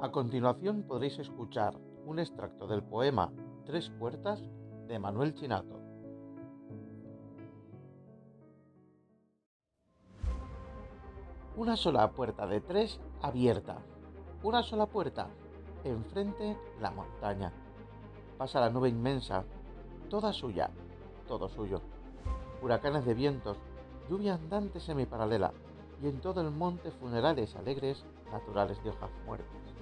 A continuación podréis escuchar un extracto del poema Tres puertas de Manuel Chinato. Una sola puerta de tres abierta. Una sola puerta. Enfrente la montaña. Pasa la nube inmensa, toda suya, todo suyo. Huracanes de vientos, lluvia andante semiparalela y en todo el monte funerales alegres naturales de hojas muertas.